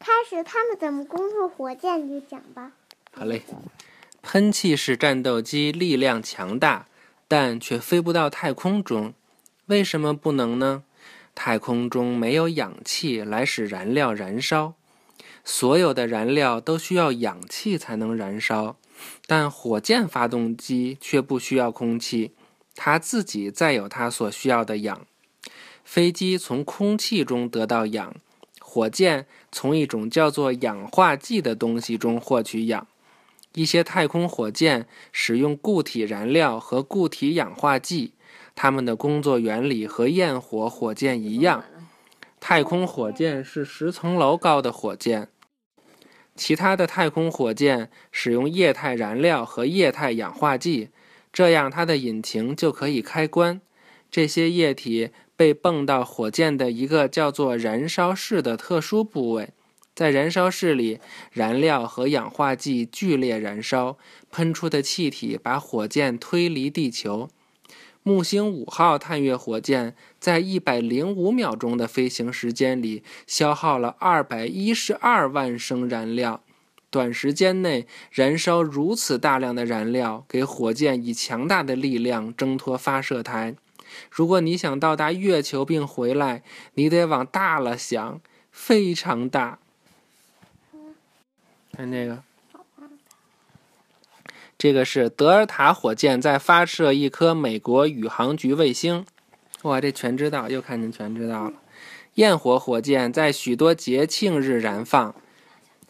开始他们怎么攻入火箭，你讲吧。好嘞，喷气式战斗机力量强大，但却飞不到太空中。为什么不能呢？太空中没有氧气来使燃料燃烧，所有的燃料都需要氧气才能燃烧，但火箭发动机却不需要空气，它自己载有它所需要的氧。飞机从空气中得到氧，火箭从一种叫做氧化剂的东西中获取氧。一些太空火箭使用固体燃料和固体氧化剂。它们的工作原理和焰火火箭一样。太空火箭是十层楼高的火箭。其他的太空火箭使用液态燃料和液态氧化剂，这样它的引擎就可以开关。这些液体被泵到火箭的一个叫做燃烧室的特殊部位。在燃烧室里，燃料和氧化剂剧烈燃烧，喷出的气体把火箭推离地球。木星五号探月火箭在一百零五秒钟的飞行时间里消耗了二百一十二万升燃料。短时间内燃烧如此大量的燃料，给火箭以强大的力量挣脱发射台。如果你想到达月球并回来，你得往大了想，非常大。看这个。这个是德尔塔火箭在发射一颗美国宇航局卫星，哇，这全知道，又看见全知道了。焰火火箭在许多节庆日燃放，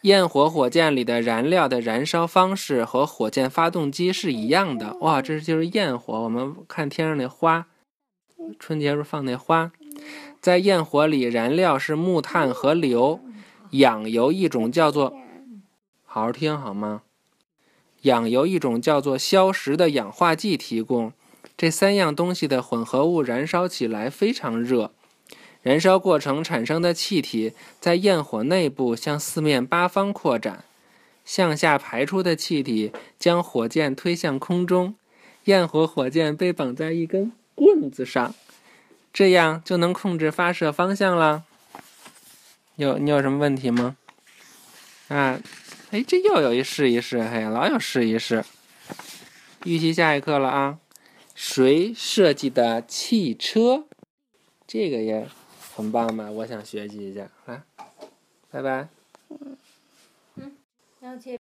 焰火火箭里的燃料的燃烧方式和火箭发动机是一样的。哇，这就是焰火。我们看天上那花，春节时候放那花，在焰火里，燃料是木炭和硫，氧由一种叫做……好好听好吗？氧由一种叫做硝石的氧化剂提供，这三样东西的混合物燃烧起来非常热，燃烧过程产生的气体在焰火内部向四面八方扩展，向下排出的气体将火箭推向空中，焰火火箭被绑在一根棍子上，这样就能控制发射方向了。有你有什么问题吗？啊？哎，这又有一试一试，嘿，老有试一试。预习下一课了啊！谁设计的汽车？这个也很棒吧？我想学习一下。来，拜拜。嗯，嗯，要去。